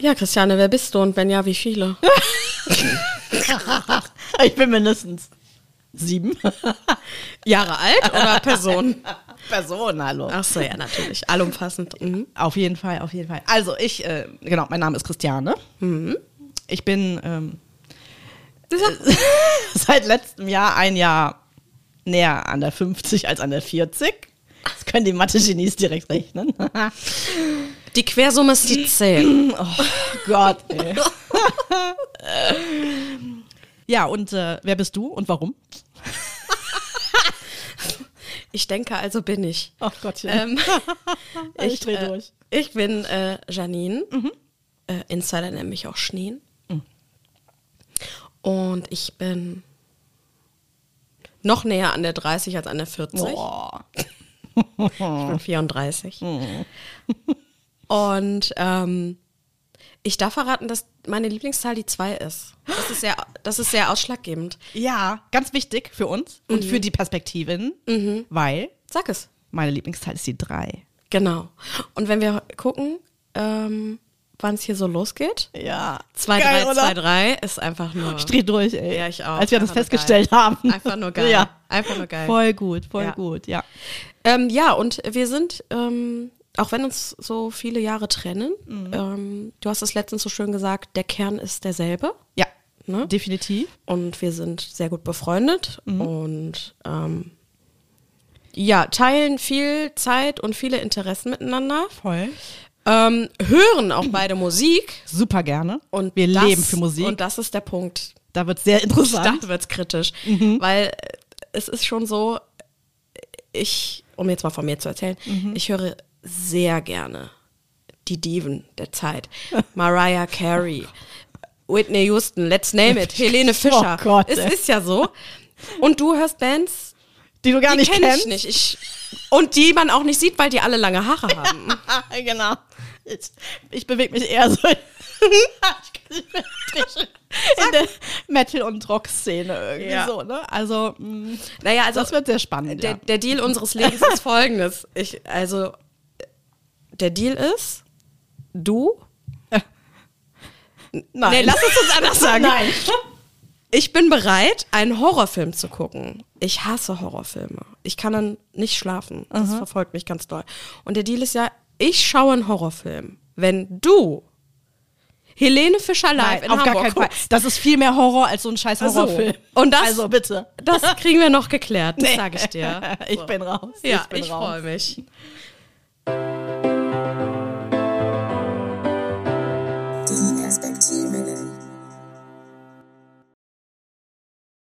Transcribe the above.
Ja, Christiane, wer bist du und wenn ja, wie viele? ich bin mindestens sieben. Jahre alt oder Person? Person, hallo. Ach so, ja, natürlich. Allumfassend. Mhm. Auf jeden Fall, auf jeden Fall. Also ich, äh, genau, mein Name ist Christiane. Ich bin ähm, seit letztem Jahr ein Jahr näher an der 50 als an der 40. Das können die Mathe-Genies direkt rechnen. Die Quersumme ist die 10. Oh Gott, ey. ja, und äh, wer bist du und warum? Ich denke, also bin ich. Ach Gottchen. Ähm, ich dreh äh, durch. Ich bin äh, Janine. Äh, Insider nennt mich auch Schneen. Und ich bin noch näher an der 30 als an der 40. Boah. Ich bin 34. Und ähm, ich darf verraten, dass meine Lieblingszahl die 2 ist. Das ist sehr, das ist sehr ausschlaggebend. Ja, ganz wichtig für uns und für die Perspektivin, weil Sag es. meine Lieblingszahl ist die 3. Genau. Und wenn wir gucken, ähm, wann es hier so losgeht, Ja. 2, Geil, 3, oder? 2, 3 ist einfach nur. Ich dreh durch, ey. Ja, ich auch. Als wir das Einfach nur festgestellt geil. haben. Einfach nur geil. Ja. Einfach nur geil. Voll gut, voll Ja. gut, ja. Ähm, ja, und wir sind, ähm, auch wenn uns so viele Jahre trennen, Mhm. ähm, du hast es letztens so schön gesagt, der Kern ist derselbe. Ja, Ne? definitiv. Und wir sind sehr gut befreundet Mhm. und ähm, ja, teilen viel Zeit und viele Interessen miteinander. Voll. Ähm, hören auch beide Musik. Super gerne. Und wir das, leben für Musik. Und das ist der Punkt. da wird sehr interessant. Da wird's kritisch. Mhm. Weil äh, es ist schon so, ich, um jetzt mal von mir zu erzählen, Mhm. ich höre sehr gerne die Diven der Zeit. Mariah Carey, Whitney Houston, let's name it, Helene Fischer. Oh Gott, es ey. ist ja so. Und du hörst Bands, die du gar die nicht kenn kennst. ich nicht. Ich, und die man auch nicht sieht, weil die alle lange Haare haben. genau. Ich, ich bewege mich eher so in, in der Metal- und Rock-Szene irgendwie Ja. so, ne? Also, mh, Naja, also das wird sehr spannend. der, ja. der Deal unseres Lebens ist folgendes. Ich, also, der Deal ist, du. Nein. Nee, lass es uns anders sagen. Nein. Ich bin bereit, einen Horrorfilm zu gucken. Ich hasse Horrorfilme. Ich kann dann nicht schlafen. Das verfolgt mich ganz doll. Und der Deal ist ja, ich schaue einen Horrorfilm. Wenn du Helene Fischer live Nein, in auf Hamburg gar keinen Fall. Das ist viel mehr Horror als so ein scheiß Ach so. Horrorfilm. Und das- Also bitte. das kriegen wir noch geklärt. Das sage ich dir. Ich bin raus. Ja, bin ich raus. freue mich. perspective.